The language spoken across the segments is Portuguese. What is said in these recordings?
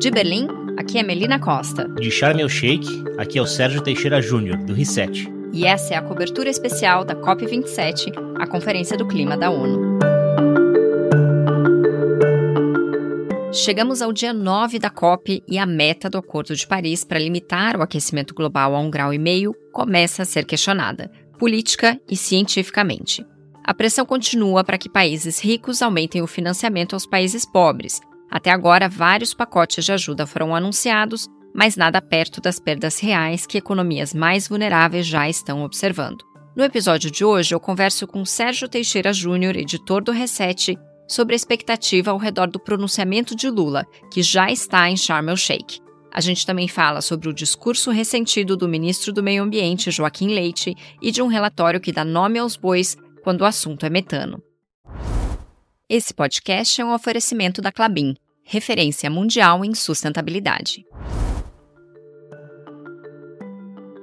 De Berlim, aqui é Melina Costa. De Sharm el Sheikh, aqui é o Sérgio Teixeira Júnior, do Reset. E essa é a cobertura especial da COP27, a Conferência do Clima da ONU. Chegamos ao dia 9 da COP e a meta do Acordo de Paris para limitar o aquecimento global a um grau e meio começa a ser questionada, política e cientificamente. A pressão continua para que países ricos aumentem o financiamento aos países pobres. Até agora, vários pacotes de ajuda foram anunciados, mas nada perto das perdas reais que economias mais vulneráveis já estão observando. No episódio de hoje, eu converso com Sérgio Teixeira Júnior, editor do Reset, sobre a expectativa ao redor do pronunciamento de Lula, que já está em Sharm el-Sheikh. A gente também fala sobre o discurso ressentido do ministro do Meio Ambiente, Joaquim Leite, e de um relatório que dá nome aos bois quando o assunto é metano. Esse podcast é um oferecimento da Clabin, referência mundial em sustentabilidade.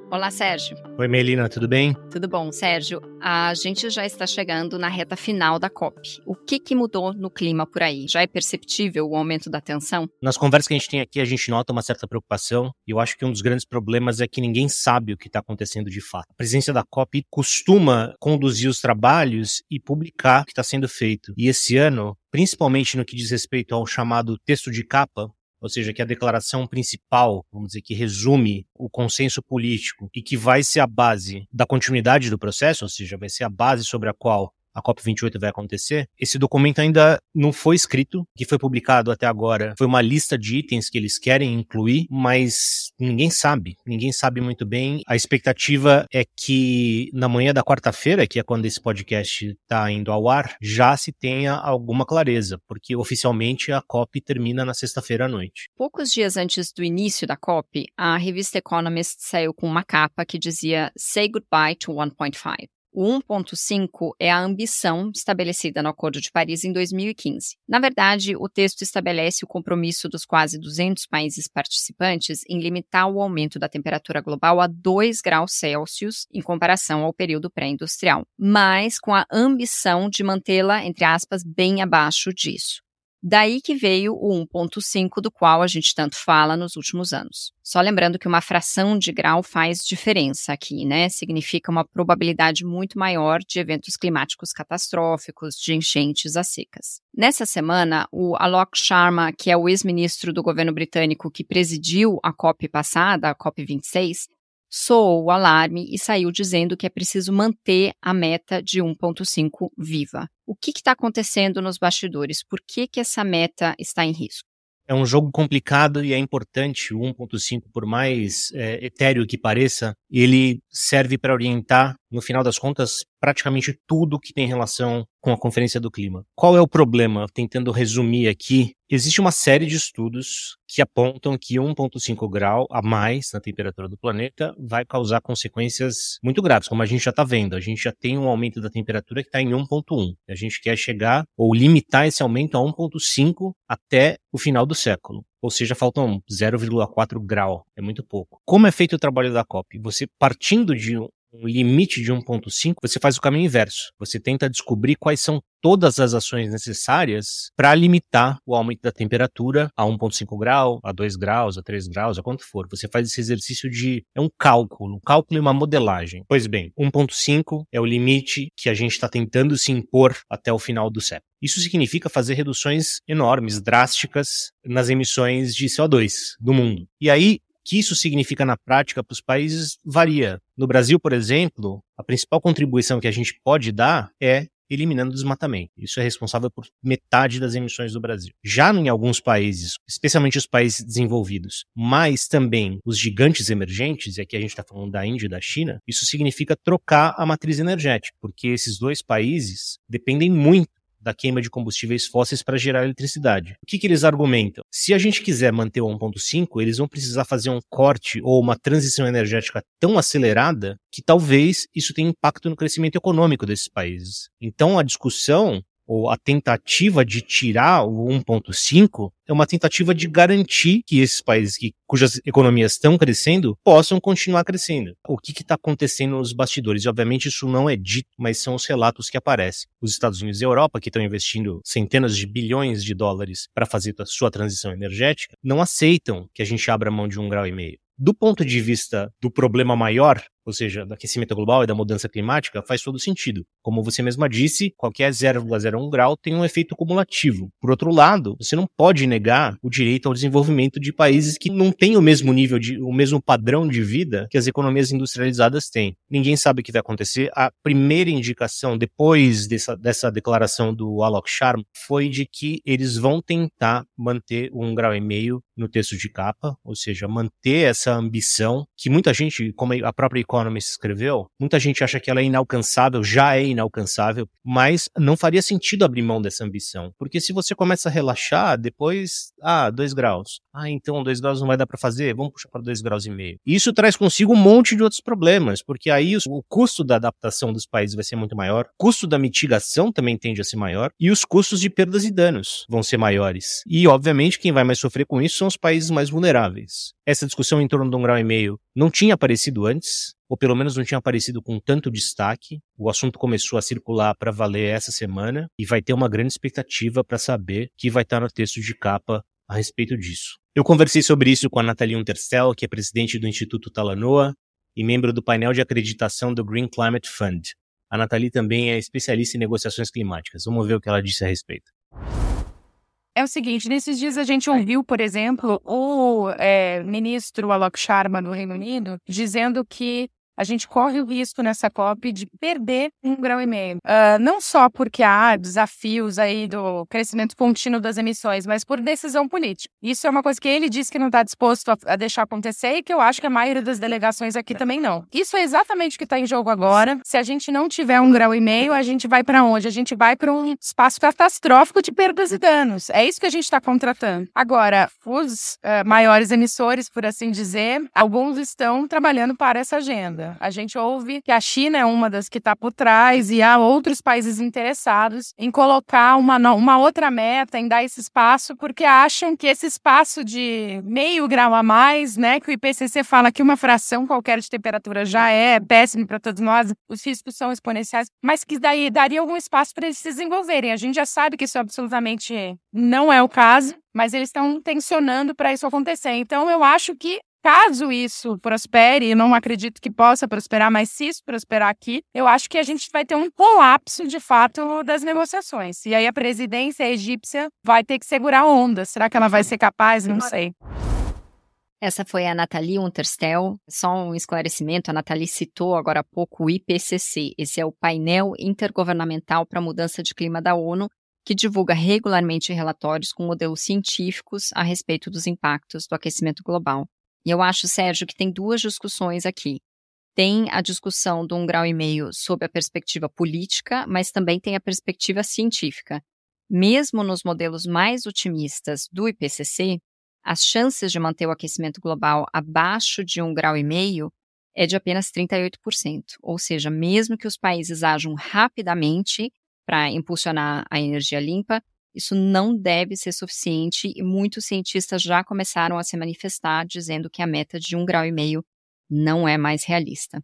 Olá, Sérgio. Oi, Melina, tudo bem? Tudo bom, Sérgio. A gente já está chegando na reta final da COP. O que, que mudou no clima por aí? Já é perceptível o aumento da tensão? Nas conversas que a gente tem aqui, a gente nota uma certa preocupação. E eu acho que um dos grandes problemas é que ninguém sabe o que está acontecendo de fato. A presidência da COP costuma conduzir os trabalhos e publicar o que está sendo feito. E esse ano, principalmente no que diz respeito ao chamado texto de capa, ou seja, que a declaração principal, vamos dizer, que resume o consenso político e que vai ser a base da continuidade do processo, ou seja, vai ser a base sobre a qual a COP28 vai acontecer, esse documento ainda não foi escrito, que foi publicado até agora foi uma lista de itens que eles querem incluir, mas ninguém sabe, ninguém sabe muito bem. A expectativa é que na manhã da quarta-feira, que é quando esse podcast está indo ao ar, já se tenha alguma clareza, porque oficialmente a COP termina na sexta-feira à noite. Poucos dias antes do início da COP, a revista Economist saiu com uma capa que dizia Say Goodbye to 1.5. O 1,5 é a ambição estabelecida no Acordo de Paris em 2015. Na verdade, o texto estabelece o compromisso dos quase 200 países participantes em limitar o aumento da temperatura global a 2 graus Celsius em comparação ao período pré-industrial, mas com a ambição de mantê-la, entre aspas, bem abaixo disso. Daí que veio o 1,5 do qual a gente tanto fala nos últimos anos. Só lembrando que uma fração de grau faz diferença aqui, né? Significa uma probabilidade muito maior de eventos climáticos catastróficos, de enchentes a secas. Nessa semana, o Alok Sharma, que é o ex-ministro do governo britânico que presidiu a COP passada, a COP 26, soou o alarme e saiu dizendo que é preciso manter a meta de 1,5 viva. O que está acontecendo nos bastidores? Por que, que essa meta está em risco? É um jogo complicado e é importante. O 1.5, por mais é, etéreo que pareça, ele serve para orientar, no final das contas, praticamente tudo que tem relação com a Conferência do Clima. Qual é o problema? Tentando resumir aqui, existe uma série de estudos que apontam que 1,5 grau a mais na temperatura do planeta vai causar consequências muito graves, como a gente já está vendo. A gente já tem um aumento da temperatura que está em 1,1. A gente quer chegar ou limitar esse aumento a 1,5 até o final do século. Ou seja, faltam 0,4 grau, é muito pouco. Como é feito o trabalho da COP? Você partindo de um limite de 1.5, você faz o caminho inverso. Você tenta descobrir quais são todas as ações necessárias para limitar o aumento da temperatura a 1,5 grau, a 2 graus, a 3 graus, a quanto for. Você faz esse exercício de. É um cálculo, um cálculo e uma modelagem. Pois bem, 1,5 é o limite que a gente está tentando se impor até o final do século. Isso significa fazer reduções enormes, drásticas nas emissões de CO2 do mundo. E aí, que isso significa na prática para os países varia. No Brasil, por exemplo, a principal contribuição que a gente pode dar é eliminando o desmatamento. Isso é responsável por metade das emissões do Brasil. Já em alguns países, especialmente os países desenvolvidos, mas também os gigantes emergentes, e aqui a gente está falando da Índia e da China, isso significa trocar a matriz energética, porque esses dois países dependem muito da queima de combustíveis fósseis para gerar eletricidade. O que, que eles argumentam? Se a gente quiser manter o 1.5, eles vão precisar fazer um corte ou uma transição energética tão acelerada que talvez isso tenha impacto no crescimento econômico desses países. Então a discussão ou a tentativa de tirar o 1.5 é uma tentativa de garantir que esses países que, cujas economias estão crescendo possam continuar crescendo. O que está acontecendo nos bastidores? E, obviamente, isso não é dito, mas são os relatos que aparecem. Os Estados Unidos e a Europa, que estão investindo centenas de bilhões de dólares para fazer a sua transição energética, não aceitam que a gente abra mão de um grau e meio. Do ponto de vista do problema maior, ou seja, do aquecimento global e da mudança climática, faz todo sentido. Como você mesma disse, qualquer 0,01 grau tem um efeito cumulativo. Por outro lado, você não pode negar o direito ao desenvolvimento de países que não têm o mesmo nível de, o mesmo padrão de vida que as economias industrializadas têm. Ninguém sabe o que vai acontecer. A primeira indicação depois dessa, dessa declaração do Alok Sharma foi de que eles vão tentar manter um grau e meio no texto de capa, ou seja, manter essa ambição que muita gente, como a própria Economist escreveu, muita gente acha que ela é inalcançável, já é inalcançável, mas não faria sentido abrir mão dessa ambição, porque se você começa a relaxar, depois, ah, dois graus, ah, então dois graus não vai dar para fazer, vamos puxar para dois graus e meio. Isso traz consigo um monte de outros problemas, porque aí o custo da adaptação dos países vai ser muito maior, o custo da mitigação também tende a ser maior e os custos de perdas e danos vão ser maiores. E obviamente quem vai mais sofrer com isso são os países mais vulneráveis. Essa discussão em torno de um grau e meio não tinha aparecido antes, ou pelo menos não tinha aparecido com tanto destaque. O assunto começou a circular para valer essa semana e vai ter uma grande expectativa para saber que vai estar no texto de capa a respeito disso. Eu conversei sobre isso com a Nathalie Unterstel, que é presidente do Instituto Talanoa e membro do painel de acreditação do Green Climate Fund. A Nathalie também é especialista em negociações climáticas. Vamos ver o que ela disse a respeito é o seguinte: nesses dias a gente ouviu, por exemplo, o é, ministro Alok Sharma do Reino Unido dizendo que a gente corre o risco nessa COP de perder um grau e meio. Uh, não só porque há desafios aí do crescimento contínuo das emissões, mas por decisão política. Isso é uma coisa que ele disse que não está disposto a, a, deixar acontecer e que eu acho que a maioria das delegações aqui também não. Isso é exatamente o que está em jogo agora. Se a gente não tiver um grau e meio, a gente vai para onde? A gente vai para um espaço catastrófico de perdas e danos. É isso que a gente está contratando. Agora, os uh, maiores emissores, por assim dizer, alguns estão trabalhando para essa agenda. A gente ouve que a China é uma das que está por trás e há outros países interessados em colocar uma, uma outra meta, em dar esse espaço, porque acham que esse espaço de meio grau a mais, né, que o IPCC fala que uma fração qualquer de temperatura já é péssimo para todos nós, os riscos são exponenciais, mas que daí daria algum espaço para eles se desenvolverem. A gente já sabe que isso absolutamente não é o caso, mas eles estão tensionando para isso acontecer. Então, eu acho que Caso isso prospere, não acredito que possa prosperar, mas se isso prosperar aqui, eu acho que a gente vai ter um colapso de fato das negociações. E aí a presidência egípcia vai ter que segurar a onda. Será que ela vai ser capaz? Não sei. Essa foi a Nathalie Unterstel. Só um esclarecimento: a Nathalie citou agora há pouco o IPCC. Esse é o painel intergovernamental para a mudança de clima da ONU, que divulga regularmente relatórios com modelos científicos a respeito dos impactos do aquecimento global. E eu acho, Sérgio, que tem duas discussões aqui. Tem a discussão de um grau e meio sob a perspectiva política, mas também tem a perspectiva científica. Mesmo nos modelos mais otimistas do IPCC, as chances de manter o aquecimento global abaixo de um grau e meio é de apenas 38%. Ou seja, mesmo que os países ajam rapidamente para impulsionar a energia limpa, isso não deve ser suficiente e muitos cientistas já começaram a se manifestar dizendo que a meta de um grau e meio não é mais realista.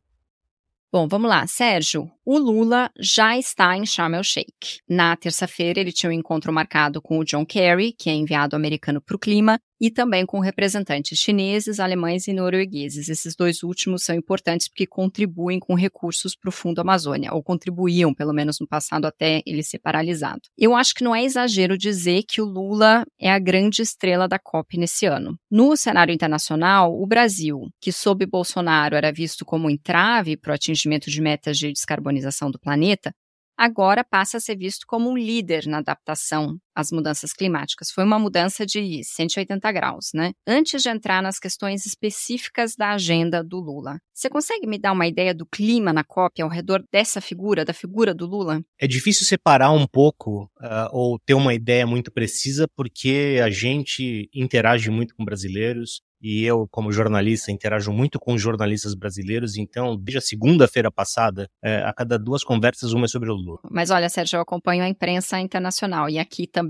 Bom, vamos lá, Sérgio. O Lula já está em Sharm el Sheikh. Na terça-feira, ele tinha um encontro marcado com o John Kerry, que é enviado americano para o clima, e também com representantes chineses, alemães e noruegueses. Esses dois últimos são importantes porque contribuem com recursos para o Fundo Amazônia, ou contribuíam, pelo menos no passado, até ele ser paralisado. Eu acho que não é exagero dizer que o Lula é a grande estrela da COP nesse ano. No cenário internacional, o Brasil, que sob Bolsonaro era visto como entrave para o atingimento de metas de descarbonização do planeta, agora passa a ser visto como um líder na adaptação as mudanças climáticas. Foi uma mudança de 180 graus, né? Antes de entrar nas questões específicas da agenda do Lula, você consegue me dar uma ideia do clima na COP ao redor dessa figura, da figura do Lula? É difícil separar um pouco uh, ou ter uma ideia muito precisa, porque a gente interage muito com brasileiros, e eu, como jornalista, interajo muito com jornalistas brasileiros, então, desde a segunda-feira passada, é, a cada duas conversas, uma é sobre o Lula. Mas olha, Sérgio, eu acompanho a imprensa internacional e aqui também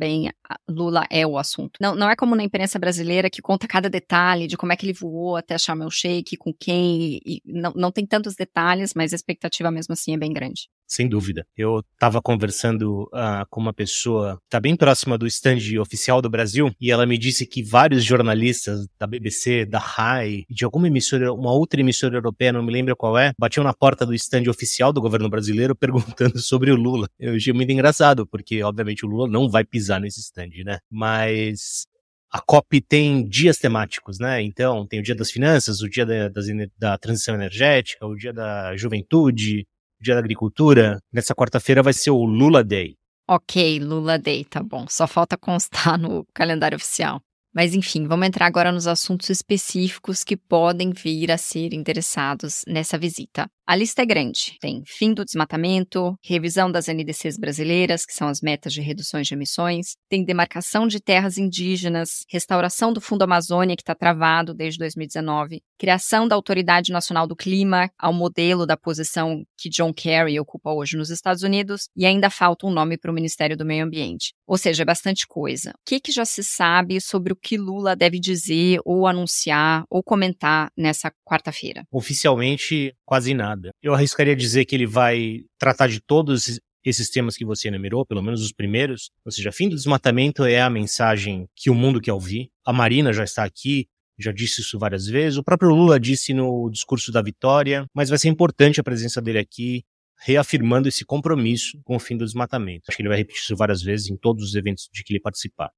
Lula é o assunto. Não, não é como na imprensa brasileira que conta cada detalhe de como é que ele voou até Sharm el-Sheikh, com quem, e não, não tem tantos detalhes, mas a expectativa mesmo assim é bem grande. Sem dúvida. Eu estava conversando uh, com uma pessoa que está bem próxima do stand oficial do Brasil e ela me disse que vários jornalistas da BBC, da RAI de alguma emissora, uma outra emissora europeia, não me lembro qual é, batiam na porta do stand oficial do governo brasileiro perguntando sobre o Lula. Eu achei muito engraçado, porque obviamente o Lula não vai pisar nesse stand, né? Mas a COP tem dias temáticos, né? Então, tem o dia das finanças, o dia da, da transição energética, o dia da juventude, Dia da Agricultura, nessa quarta-feira vai ser o Lula Day. Ok, Lula Day, tá bom. Só falta constar no calendário oficial. Mas enfim, vamos entrar agora nos assuntos específicos que podem vir a ser interessados nessa visita. A lista é grande. Tem fim do desmatamento, revisão das NDCs brasileiras, que são as metas de reduções de emissões, tem demarcação de terras indígenas, restauração do Fundo Amazônia, que está travado desde 2019, criação da Autoridade Nacional do Clima, ao modelo da posição que John Kerry ocupa hoje nos Estados Unidos, e ainda falta um nome para o Ministério do Meio Ambiente. Ou seja, é bastante coisa. O que, que já se sabe sobre o que Lula deve dizer, ou anunciar, ou comentar nessa quarta-feira? Oficialmente, quase nada nada. Eu arriscaria dizer que ele vai tratar de todos esses temas que você enumerou, pelo menos os primeiros, ou seja, fim do desmatamento é a mensagem que o mundo quer ouvir. A Marina já está aqui, já disse isso várias vezes. O próprio Lula disse no discurso da vitória, mas vai ser importante a presença dele aqui, reafirmando esse compromisso com o fim do desmatamento. Acho que ele vai repetir isso várias vezes em todos os eventos de que ele participar.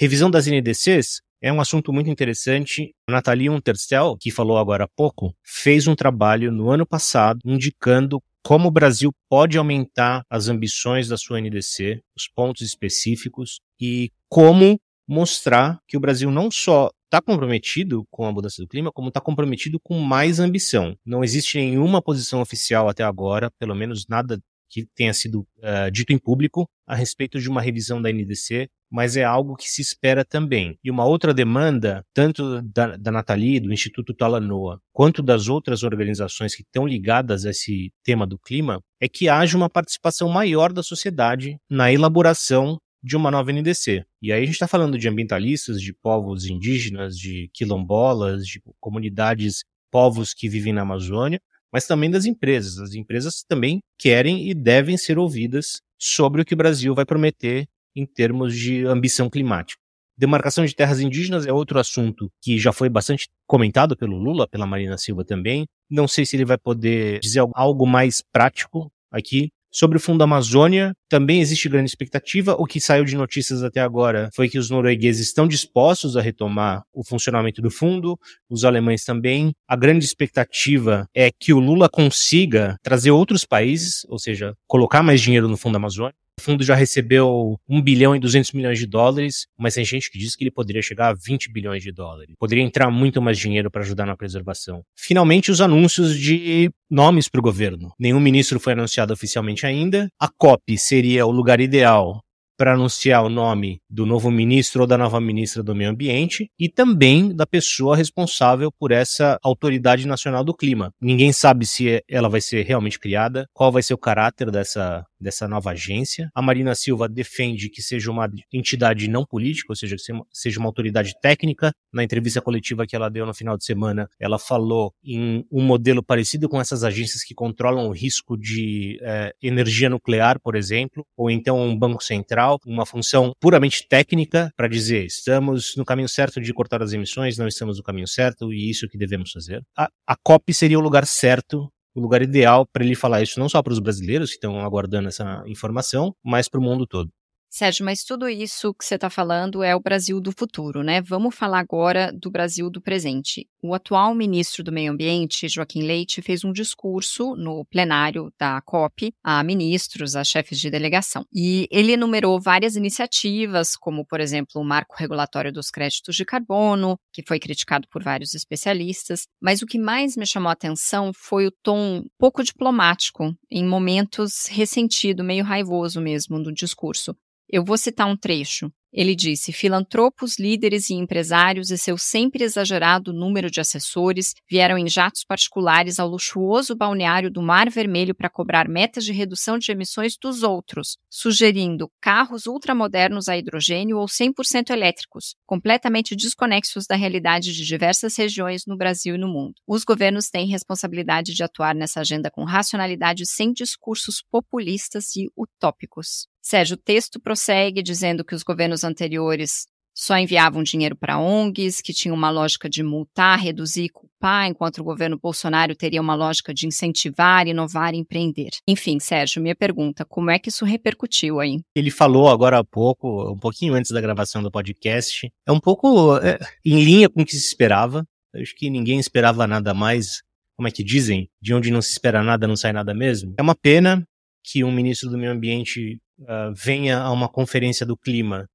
Revisão das NDCs é um assunto muito interessante. A Nathalie Unterstel, que falou agora há pouco, fez um trabalho no ano passado indicando como o Brasil pode aumentar as ambições da sua NDC, os pontos específicos e como mostrar que o Brasil não só está comprometido com a mudança do clima, como está comprometido com mais ambição. Não existe nenhuma posição oficial até agora, pelo menos nada que tenha sido uh, dito em público a respeito de uma revisão da NDC, mas é algo que se espera também. E uma outra demanda, tanto da, da Nathalie, do Instituto Talanoa, quanto das outras organizações que estão ligadas a esse tema do clima, é que haja uma participação maior da sociedade na elaboração de uma nova NDC. E aí a gente está falando de ambientalistas, de povos indígenas, de quilombolas, de comunidades, povos que vivem na Amazônia, mas também das empresas. As empresas também querem e devem ser ouvidas sobre o que o Brasil vai prometer em termos de ambição climática. Demarcação de terras indígenas é outro assunto que já foi bastante comentado pelo Lula, pela Marina Silva também. Não sei se ele vai poder dizer algo mais prático aqui, Sobre o Fundo Amazônia, também existe grande expectativa. O que saiu de notícias até agora foi que os noruegueses estão dispostos a retomar o funcionamento do fundo, os alemães também. A grande expectativa é que o Lula consiga trazer outros países, ou seja, colocar mais dinheiro no Fundo Amazônia. O fundo já recebeu 1 bilhão e 200 milhões de dólares, mas tem gente que diz que ele poderia chegar a 20 bilhões de dólares. Poderia entrar muito mais dinheiro para ajudar na preservação. Finalmente, os anúncios de nomes para o governo. Nenhum ministro foi anunciado oficialmente ainda. A COP seria o lugar ideal para anunciar o nome do novo ministro ou da nova ministra do Meio Ambiente e também da pessoa responsável por essa Autoridade Nacional do Clima. Ninguém sabe se ela vai ser realmente criada, qual vai ser o caráter dessa dessa nova agência. A Marina Silva defende que seja uma entidade não política, ou seja, que seja uma autoridade técnica. Na entrevista coletiva que ela deu no final de semana, ela falou em um modelo parecido com essas agências que controlam o risco de é, energia nuclear, por exemplo, ou então um banco central, uma função puramente técnica para dizer estamos no caminho certo de cortar as emissões, não estamos no caminho certo e isso é que devemos fazer. A, a COP seria o lugar certo o lugar ideal para ele falar isso não só para os brasileiros que estão aguardando essa informação, mas para o mundo todo. Sérgio, mas tudo isso que você está falando é o Brasil do futuro, né? Vamos falar agora do Brasil do presente. O atual ministro do Meio Ambiente, Joaquim Leite, fez um discurso no plenário da COP a ministros, a chefes de delegação. E ele enumerou várias iniciativas, como, por exemplo, o marco regulatório dos créditos de carbono, que foi criticado por vários especialistas. Mas o que mais me chamou a atenção foi o tom pouco diplomático, em momentos ressentido, meio raivoso mesmo, do discurso. Eu vou citar um trecho. Ele disse: filantropos, líderes e empresários e seu sempre exagerado número de assessores vieram em jatos particulares ao luxuoso balneário do Mar Vermelho para cobrar metas de redução de emissões dos outros, sugerindo carros ultramodernos a hidrogênio ou 100% elétricos, completamente desconexos da realidade de diversas regiões no Brasil e no mundo. Os governos têm responsabilidade de atuar nessa agenda com racionalidade sem discursos populistas e utópicos. Sérgio, o texto prossegue dizendo que os governos anteriores só enviavam dinheiro para ONGs, que tinham uma lógica de multar, reduzir e culpar, enquanto o governo Bolsonaro teria uma lógica de incentivar, inovar e empreender. Enfim, Sérgio, minha pergunta, como é que isso repercutiu aí? Ele falou agora há pouco, um pouquinho antes da gravação do podcast, é um pouco é, em linha com o que se esperava. Acho que ninguém esperava nada mais, como é que dizem, de onde não se espera nada, não sai nada mesmo. É uma pena que um ministro do meio ambiente uh, venha a uma conferência do clima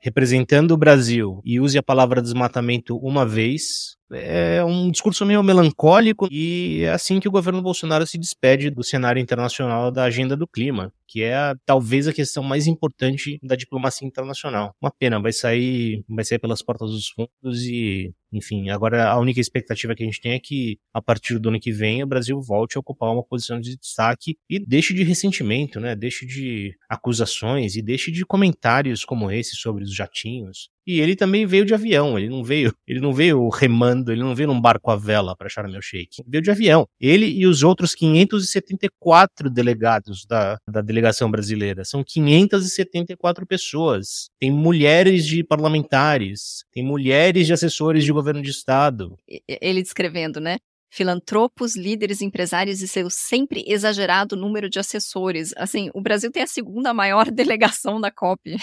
representando o Brasil e use a palavra desmatamento uma vez, é um discurso meio melancólico e é assim que o governo Bolsonaro se despede do cenário internacional da agenda do clima, que é a, talvez a questão mais importante da diplomacia internacional. Uma pena, vai sair, vai sair pelas portas dos fundos e enfim, agora a única expectativa que a gente tem é que a partir do ano que vem o Brasil volte a ocupar uma posição de destaque e deixe de ressentimento, né? Deixe de acusações e deixe de comentários como esse sobre os jatinhos. E ele também veio de avião, ele não veio, ele não veio remando, ele não veio num barco à vela para Sharm el Sheikh, veio de avião. Ele e os outros 574 delegados da, da delegação brasileira, são 574 pessoas. Tem mulheres de parlamentares, tem mulheres de assessores de governo de estado. Ele descrevendo, né? filantropos, líderes, empresários e seu sempre exagerado número de assessores. Assim, o Brasil tem a segunda maior delegação da COP.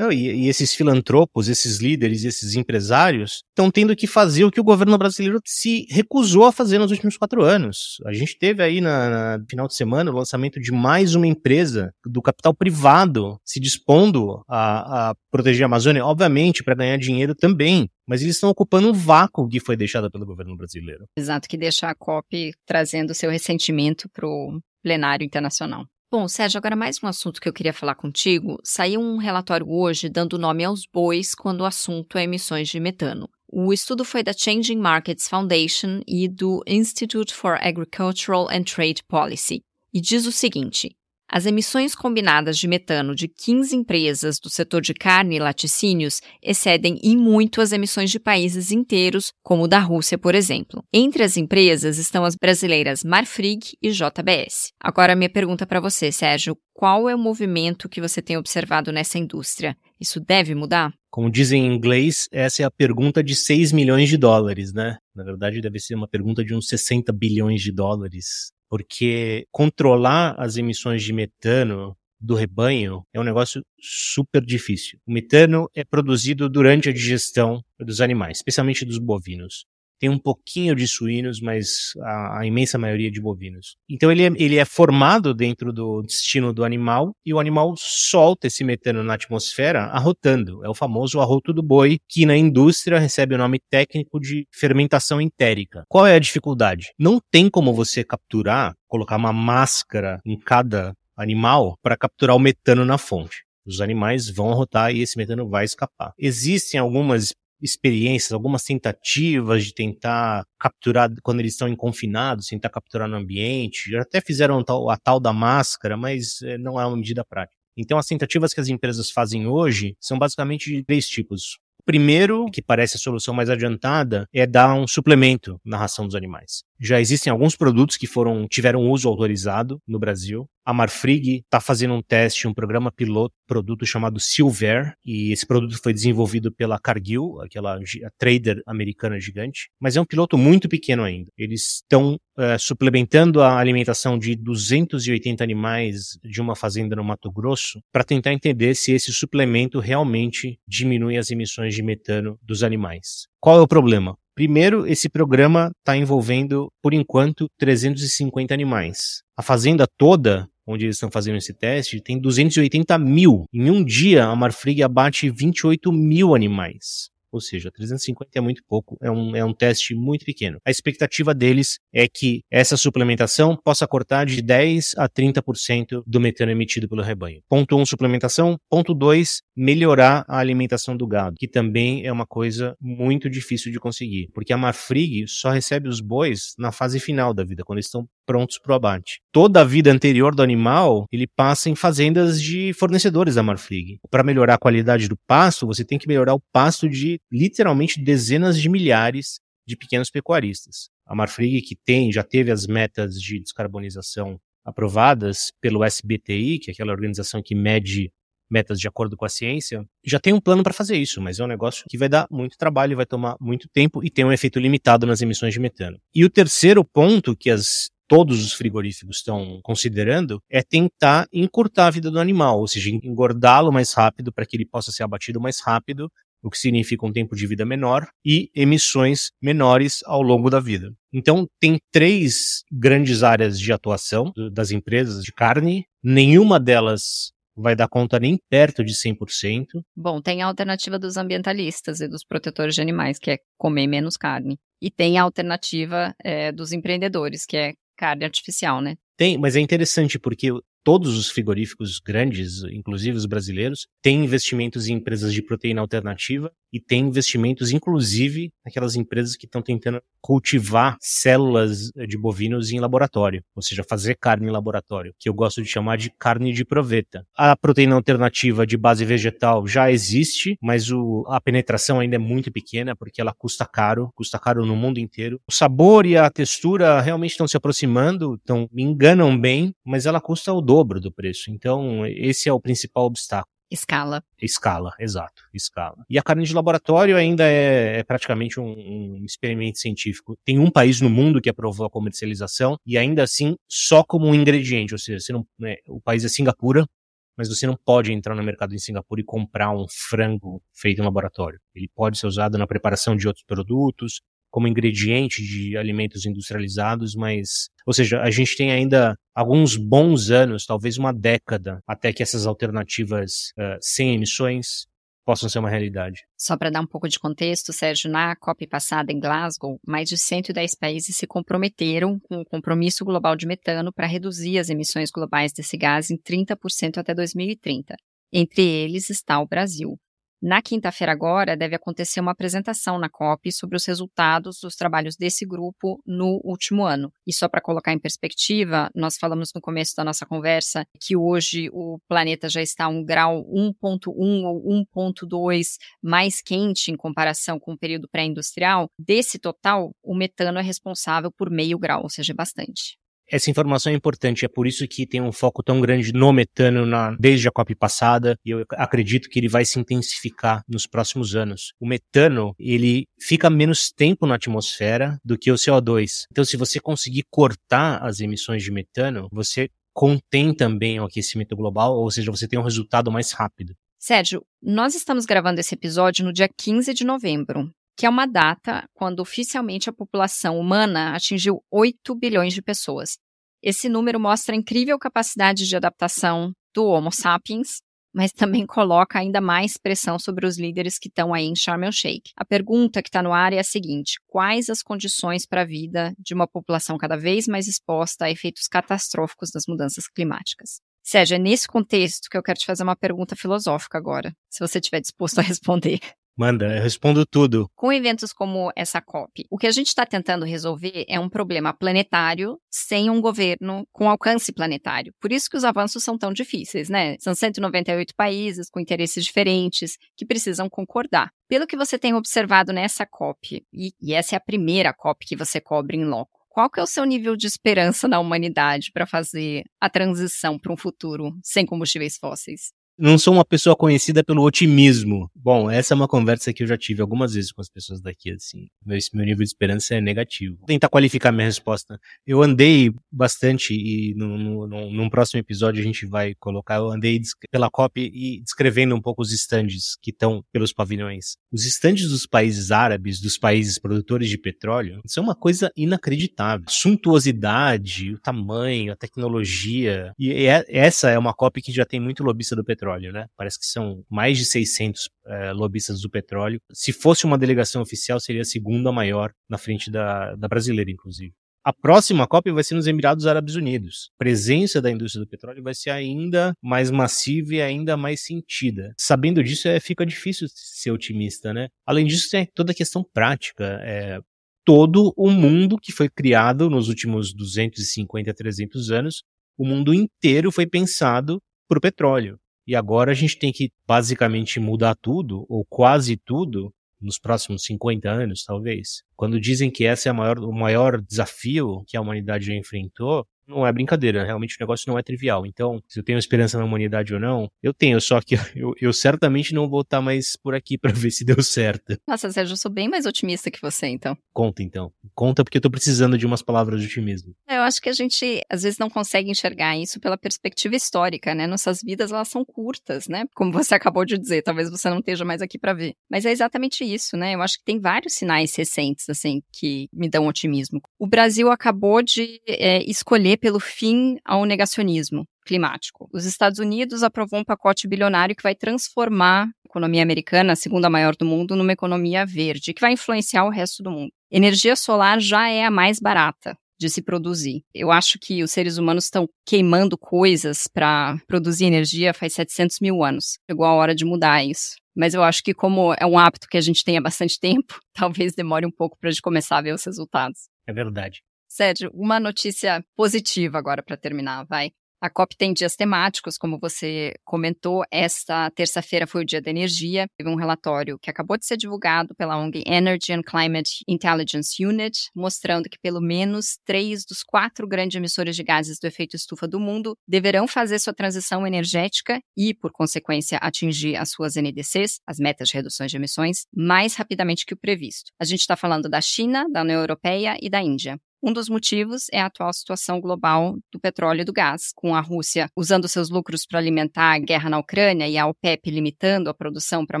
Não, e, e, esses filantropos, esses líderes, esses empresários estão tendo que fazer o que o governo brasileiro se recusou a fazer nos últimos quatro anos. A gente teve aí na, na final de semana o lançamento de mais uma empresa do capital privado se dispondo a, a proteger a Amazônia, obviamente para ganhar dinheiro também. Mas eles estão ocupando um vácuo que foi deixado pelo governo brasileiro. Exato, que deixa a COP trazendo seu ressentimento para o plenário internacional. Bom, Sérgio, agora mais um assunto que eu queria falar contigo. Saiu um relatório hoje dando nome aos bois quando o assunto é emissões de metano. O estudo foi da Changing Markets Foundation e do Institute for Agricultural and Trade Policy e diz o seguinte: as emissões combinadas de metano de 15 empresas do setor de carne e laticínios excedem em muito as emissões de países inteiros, como o da Rússia, por exemplo. Entre as empresas estão as brasileiras Marfrig e JBS. Agora, minha pergunta para você, Sérgio: qual é o movimento que você tem observado nessa indústria? Isso deve mudar? Como dizem em inglês, essa é a pergunta de 6 milhões de dólares, né? Na verdade, deve ser uma pergunta de uns 60 bilhões de dólares porque controlar as emissões de metano do rebanho é um negócio super difícil. O metano é produzido durante a digestão dos animais, especialmente dos bovinos tem um pouquinho de suínos, mas a, a imensa maioria de bovinos. Então ele é, ele é formado dentro do destino do animal e o animal solta esse metano na atmosfera arrotando. É o famoso arroto do boi, que na indústria recebe o nome técnico de fermentação entérica. Qual é a dificuldade? Não tem como você capturar, colocar uma máscara em cada animal para capturar o metano na fonte. Os animais vão arrotar e esse metano vai escapar. Existem algumas experiências, algumas tentativas de tentar capturar quando eles estão confinados, tentar capturar no ambiente. Já até fizeram a tal, da máscara, mas eh, não é uma medida prática. Então, as tentativas que as empresas fazem hoje são basicamente de três tipos. O primeiro, que parece a solução mais adiantada, é dar um suplemento na ração dos animais. Já existem alguns produtos que foram tiveram uso autorizado no Brasil. A Marfrig está fazendo um teste, um programa piloto, produto chamado Silver, e esse produto foi desenvolvido pela Cargill, aquela trader americana gigante, mas é um piloto muito pequeno ainda. Eles estão é, suplementando a alimentação de 280 animais de uma fazenda no Mato Grosso para tentar entender se esse suplemento realmente diminui as emissões de metano dos animais. Qual é o problema? Primeiro, esse programa está envolvendo, por enquanto, 350 animais. A fazenda toda onde eles estão fazendo esse teste, tem 280 mil. Em um dia, a Marfrig abate 28 mil animais. Ou seja, 350 é muito pouco, é um, é um teste muito pequeno. A expectativa deles é que essa suplementação possa cortar de 10 a 30% do metano emitido pelo rebanho. Ponto 1, um, suplementação. Ponto 2, melhorar a alimentação do gado, que também é uma coisa muito difícil de conseguir, porque a Marfrig só recebe os bois na fase final da vida, quando eles estão prontos para o abate. Toda a vida anterior do animal, ele passa em fazendas de fornecedores da Marfrig. Para melhorar a qualidade do pasto, você tem que melhorar o pasto de literalmente dezenas de milhares de pequenos pecuaristas. A Marfrig, que tem, já teve as metas de descarbonização aprovadas pelo SBTI, que é aquela organização que mede metas de acordo com a ciência, já tem um plano para fazer isso, mas é um negócio que vai dar muito trabalho, vai tomar muito tempo e tem um efeito limitado nas emissões de metano. E o terceiro ponto que as todos os frigoríficos estão considerando é tentar encurtar a vida do animal, ou seja, engordá-lo mais rápido para que ele possa ser abatido mais rápido, o que significa um tempo de vida menor e emissões menores ao longo da vida. Então, tem três grandes áreas de atuação das empresas de carne, nenhuma delas vai dar conta nem perto de 100%. Bom, tem a alternativa dos ambientalistas e dos protetores de animais, que é comer menos carne. E tem a alternativa é, dos empreendedores, que é carne artificial, né? Tem, mas é interessante porque todos os frigoríficos grandes, inclusive os brasileiros, têm investimentos em empresas de proteína alternativa e têm investimentos, inclusive, naquelas empresas que estão tentando cultivar células de bovinos em laboratório, ou seja, fazer carne em laboratório, que eu gosto de chamar de carne de proveta. A proteína alternativa de base vegetal já existe, mas o, a penetração ainda é muito pequena porque ela custa caro, custa caro no mundo inteiro. O sabor e a textura realmente estão se aproximando, então me enganam bem, mas ela custa o dobro do preço. Então, esse é o principal obstáculo. Escala. Escala, exato, escala. E a carne de laboratório ainda é, é praticamente um, um, experimento científico. Tem um país no mundo que aprovou a comercialização e ainda assim só como um ingrediente, ou seja, não, né, o país é Singapura, mas você não pode entrar no mercado em Singapura e comprar um frango feito em laboratório. Ele pode ser usado na preparação de outros produtos, como ingrediente de alimentos industrializados, mas, ou seja, a gente tem ainda alguns bons anos, talvez uma década, até que essas alternativas uh, sem emissões possam ser uma realidade. Só para dar um pouco de contexto, Sérgio, na COP passada em Glasgow, mais de 110 países se comprometeram com o compromisso global de metano para reduzir as emissões globais desse gás em 30% até 2030. Entre eles está o Brasil. Na quinta-feira agora deve acontecer uma apresentação na COP sobre os resultados dos trabalhos desse grupo no último ano. E só para colocar em perspectiva, nós falamos no começo da nossa conversa que hoje o planeta já está um grau 1.1 ou 1.2 mais quente em comparação com o período pré-industrial. Desse total, o metano é responsável por meio grau, ou seja, bastante. Essa informação é importante, é por isso que tem um foco tão grande no metano na, desde a COP passada, e eu acredito que ele vai se intensificar nos próximos anos. O metano, ele fica menos tempo na atmosfera do que o CO2. Então, se você conseguir cortar as emissões de metano, você contém também o aquecimento global, ou seja, você tem um resultado mais rápido. Sérgio, nós estamos gravando esse episódio no dia 15 de novembro que é uma data quando oficialmente a população humana atingiu 8 bilhões de pessoas. Esse número mostra a incrível capacidade de adaptação do Homo sapiens, mas também coloca ainda mais pressão sobre os líderes que estão aí em Sharm el-Sheikh. A pergunta que está no ar é a seguinte: quais as condições para a vida de uma população cada vez mais exposta a efeitos catastróficos das mudanças climáticas? Sérgio, é nesse contexto que eu quero te fazer uma pergunta filosófica agora, se você estiver disposto a responder. Manda, eu respondo tudo. Com eventos como essa COP, o que a gente está tentando resolver é um problema planetário sem um governo com alcance planetário. Por isso que os avanços são tão difíceis, né? São 198 países com interesses diferentes que precisam concordar. Pelo que você tem observado nessa COP, e, e essa é a primeira COP que você cobre em loco, qual que é o seu nível de esperança na humanidade para fazer a transição para um futuro sem combustíveis fósseis? Não sou uma pessoa conhecida pelo otimismo. Bom, essa é uma conversa que eu já tive algumas vezes com as pessoas daqui, assim. Meu, meu nível de esperança é negativo. Vou tentar qualificar minha resposta. Eu andei bastante e no, no, no, num próximo episódio a gente vai colocar, eu andei pela COP e descrevendo um pouco os estandes que estão pelos pavilhões. Os estandes dos países árabes, dos países produtores de petróleo, são uma coisa inacreditável. Suntuosidade, o tamanho, a tecnologia. E é, essa é uma COP que já tem muito lobista do petróleo petróleo, né? Parece que são mais de 600 é, lobistas do petróleo. Se fosse uma delegação oficial, seria a segunda maior na frente da, da brasileira, inclusive. A próxima COP vai ser nos Emirados Árabes Unidos. A presença da indústria do petróleo vai ser ainda mais massiva e ainda mais sentida. Sabendo disso, é, fica difícil ser otimista, né? Além disso, tem toda a questão prática. É, todo o mundo que foi criado nos últimos 250, 300 anos, o mundo inteiro foi pensado para o petróleo. E agora a gente tem que basicamente mudar tudo, ou quase tudo, nos próximos 50 anos, talvez. Quando dizem que esse é maior, o maior desafio que a humanidade já enfrentou, não é brincadeira, realmente o negócio não é trivial. Então, se eu tenho esperança na humanidade ou não, eu tenho, só que eu, eu certamente não vou estar mais por aqui para ver se deu certo. Nossa, Sérgio, eu sou bem mais otimista que você, então. Conta, então. Conta porque eu tô precisando de umas palavras de otimismo. É, eu acho que a gente, às vezes, não consegue enxergar isso pela perspectiva histórica, né? Nossas vidas, elas são curtas, né? Como você acabou de dizer, talvez você não esteja mais aqui para ver. Mas é exatamente isso, né? Eu acho que tem vários sinais recentes, assim, que me dão otimismo. O Brasil acabou de é, escolher pelo fim ao negacionismo climático. Os Estados Unidos aprovou um pacote bilionário que vai transformar economia americana, a segunda maior do mundo, numa economia verde, que vai influenciar o resto do mundo. Energia solar já é a mais barata de se produzir. Eu acho que os seres humanos estão queimando coisas para produzir energia faz 700 mil anos. Chegou a hora de mudar isso. Mas eu acho que como é um hábito que a gente tem há bastante tempo, talvez demore um pouco para a gente começar a ver os resultados. É verdade. Sérgio, uma notícia positiva agora para terminar, vai. A COP tem dias temáticos, como você comentou. Esta terça-feira foi o Dia da Energia. Teve um relatório que acabou de ser divulgado pela ONG Energy and Climate Intelligence Unit, mostrando que pelo menos três dos quatro grandes emissores de gases do efeito estufa do mundo deverão fazer sua transição energética e, por consequência, atingir as suas NDCs, as metas de reduções de emissões, mais rapidamente que o previsto. A gente está falando da China, da União Europeia e da Índia. Um dos motivos é a atual situação global do petróleo e do gás, com a Rússia usando seus lucros para alimentar a guerra na Ucrânia e a OPEP limitando a produção para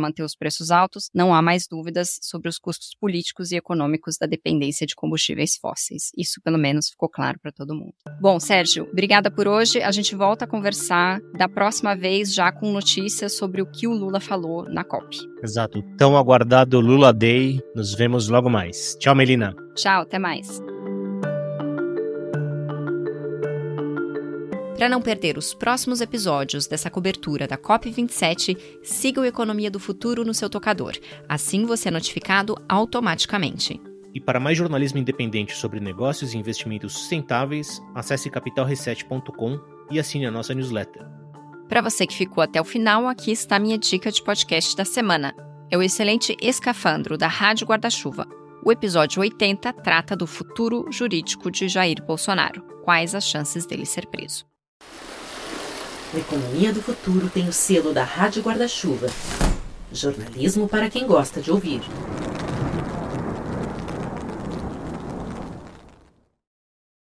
manter os preços altos, não há mais dúvidas sobre os custos políticos e econômicos da dependência de combustíveis fósseis. Isso, pelo menos, ficou claro para todo mundo. Bom, Sérgio, obrigada por hoje. A gente volta a conversar da próxima vez já com notícias sobre o que o Lula falou na COP. Exato. Tão aguardado Lula Day. Nos vemos logo mais. Tchau, Melina. Tchau, até mais. Para não perder os próximos episódios dessa cobertura da COP27, siga o Economia do Futuro no seu tocador. Assim você é notificado automaticamente. E para mais jornalismo independente sobre negócios e investimentos sustentáveis, acesse capitalreset.com e assine a nossa newsletter. Para você que ficou até o final, aqui está a minha dica de podcast da semana. É o excelente Escafandro da Rádio Guarda-Chuva. O episódio 80 trata do futuro jurídico de Jair Bolsonaro. Quais as chances dele ser preso? A Economia do Futuro tem o selo da Rádio Guarda-Chuva. Jornalismo para quem gosta de ouvir.